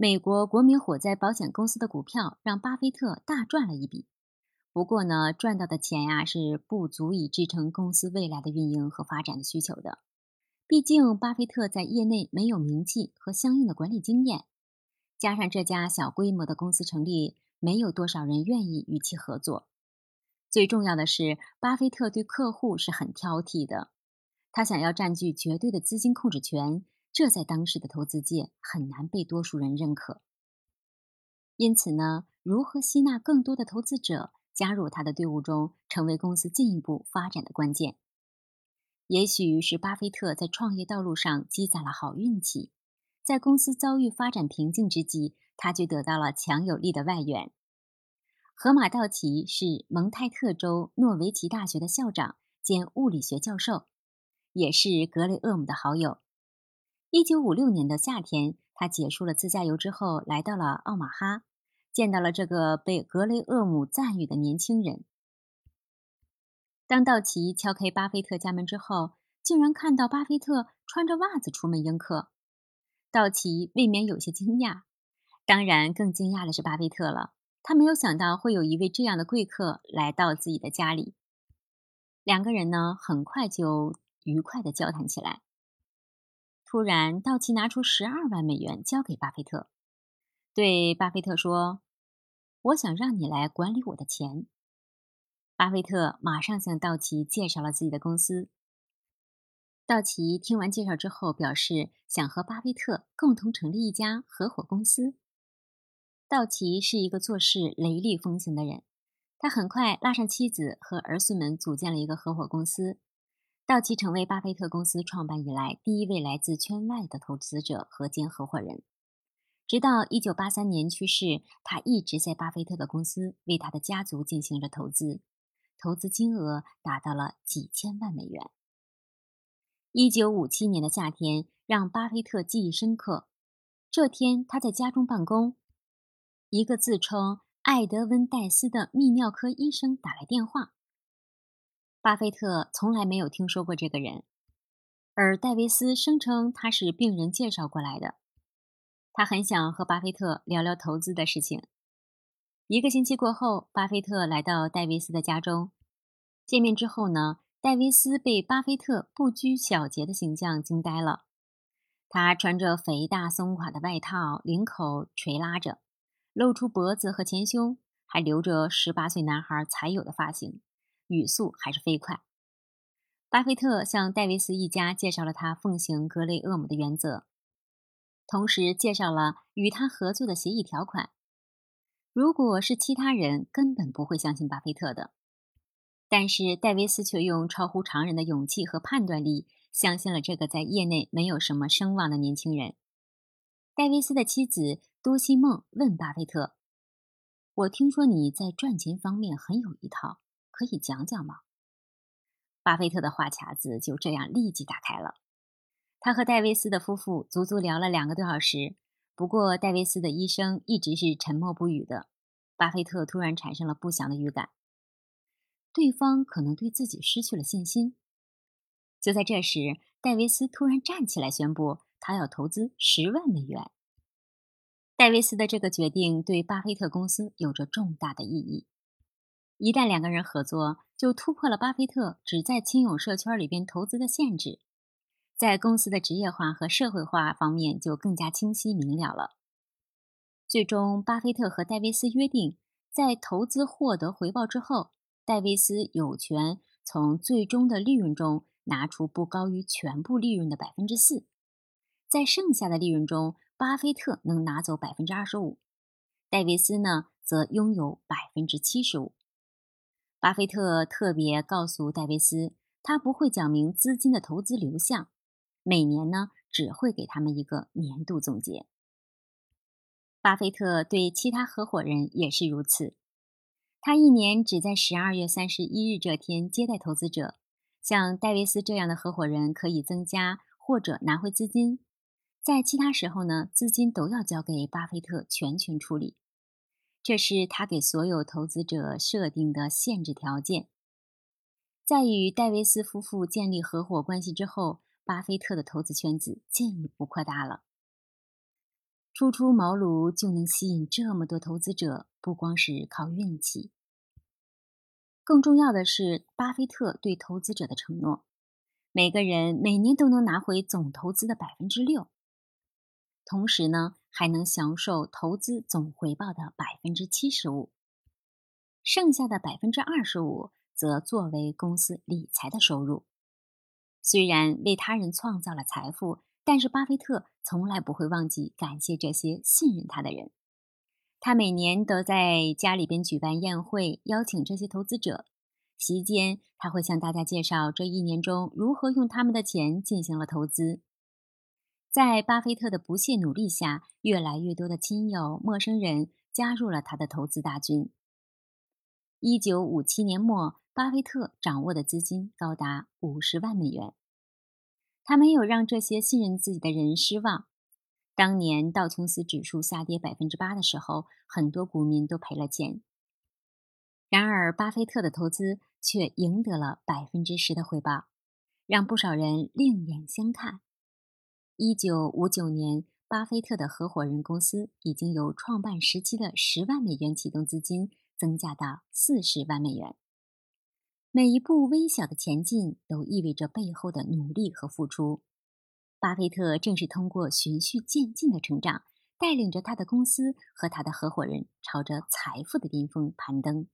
美国国民火灾保险公司的股票让巴菲特大赚了一笔。不过呢，赚到的钱呀是不足以支撑公司未来的运营和发展的需求的。毕竟，巴菲特在业内没有名气和相应的管理经验，加上这家小规模的公司成立，没有多少人愿意与其合作。最重要的是，巴菲特对客户是很挑剔的，他想要占据绝对的资金控制权，这在当时的投资界很难被多数人认可。因此呢，如何吸纳更多的投资者加入他的队伍中，成为公司进一步发展的关键。也许是巴菲特在创业道路上积攒了好运气，在公司遭遇发展瓶颈之际，他就得到了强有力的外援。河马道奇是蒙泰特州诺维奇大学的校长兼物理学教授，也是格雷厄姆的好友。一九五六年的夏天，他结束了自驾游之后，来到了奥马哈，见到了这个被格雷厄姆赞誉的年轻人。当道奇敲开巴菲特家门之后，竟然看到巴菲特穿着袜子出门迎客，道奇未免有些惊讶。当然，更惊讶的是巴菲特了。他没有想到会有一位这样的贵客来到自己的家里。两个人呢，很快就愉快的交谈起来。突然，道奇拿出十二万美元交给巴菲特，对巴菲特说：“我想让你来管理我的钱。”巴菲特马上向道奇介绍了自己的公司。道奇听完介绍之后，表示想和巴菲特共同成立一家合伙公司。道奇是一个做事雷厉风行的人，他很快拉上妻子和儿孙们，组建了一个合伙公司。道奇成为巴菲特公司创办以来第一位来自圈外的投资者和兼合伙人。直到1983年去世，他一直在巴菲特的公司为他的家族进行着投资。投资金额达到了几千万美元。一九五七年的夏天让巴菲特记忆深刻。这天他在家中办公，一个自称艾德温·戴斯的泌尿科医生打来电话。巴菲特从来没有听说过这个人，而戴维斯声称他是病人介绍过来的。他很想和巴菲特聊聊投资的事情。一个星期过后，巴菲特来到戴维斯的家中。见面之后呢，戴维斯被巴菲特不拘小节的形象惊呆了。他穿着肥大松垮的外套，领口垂拉着，露出脖子和前胸，还留着十八岁男孩才有的发型，语速还是飞快。巴菲特向戴维斯一家介绍了他奉行格雷厄姆的原则，同时介绍了与他合作的协议条款。如果是其他人，根本不会相信巴菲特的。但是戴维斯却用超乎常人的勇气和判断力，相信了这个在业内没有什么声望的年轻人。戴维斯的妻子多西梦问巴菲特：“我听说你在赚钱方面很有一套，可以讲讲吗？”巴菲特的话匣子就这样立即打开了。他和戴维斯的夫妇足足聊了两个多小时。不过，戴维斯的医生一直是沉默不语的。巴菲特突然产生了不祥的预感，对方可能对自己失去了信心。就在这时，戴维斯突然站起来宣布，他要投资十万美元。戴维斯的这个决定对巴菲特公司有着重大的意义。一旦两个人合作，就突破了巴菲特只在亲友社圈里边投资的限制。在公司的职业化和社会化方面就更加清晰明了了。最终，巴菲特和戴维斯约定，在投资获得回报之后，戴维斯有权从最终的利润中拿出不高于全部利润的百分之四，在剩下的利润中，巴菲特能拿走百分之二十五，戴维斯呢则拥有百分之七十五。巴菲特特别告诉戴维斯，他不会讲明资金的投资流向。每年呢，只会给他们一个年度总结。巴菲特对其他合伙人也是如此，他一年只在十二月三十一日这天接待投资者。像戴维斯这样的合伙人可以增加或者拿回资金，在其他时候呢，资金都要交给巴菲特全权处理。这是他给所有投资者设定的限制条件。在与戴维斯夫妇建立合伙关系之后。巴菲特的投资圈子进一步扩大了。初出茅庐就能吸引这么多投资者，不光是靠运气，更重要的是巴菲特对投资者的承诺：每个人每年都能拿回总投资的百分之六，同时呢，还能享受投资总回报的百分之七十五，剩下的百分之二十五则作为公司理财的收入。虽然为他人创造了财富。但是巴菲特从来不会忘记感谢这些信任他的人。他每年都在家里边举办宴会，邀请这些投资者。席间，他会向大家介绍这一年中如何用他们的钱进行了投资。在巴菲特的不懈努力下，越来越多的亲友、陌生人加入了他的投资大军。一九五七年末，巴菲特掌握的资金高达五十万美元。他没有让这些信任自己的人失望。当年道琼斯指数下跌百分之八的时候，很多股民都赔了钱。然而，巴菲特的投资却赢得了百分之十的回报，让不少人另眼相看。一九五九年，巴菲特的合伙人公司已经由创办时期的十万美元启动资金增加到四十万美元。每一步微小的前进都意味着背后的努力和付出。巴菲特正是通过循序渐进的成长，带领着他的公司和他的合伙人朝着财富的巅峰攀登。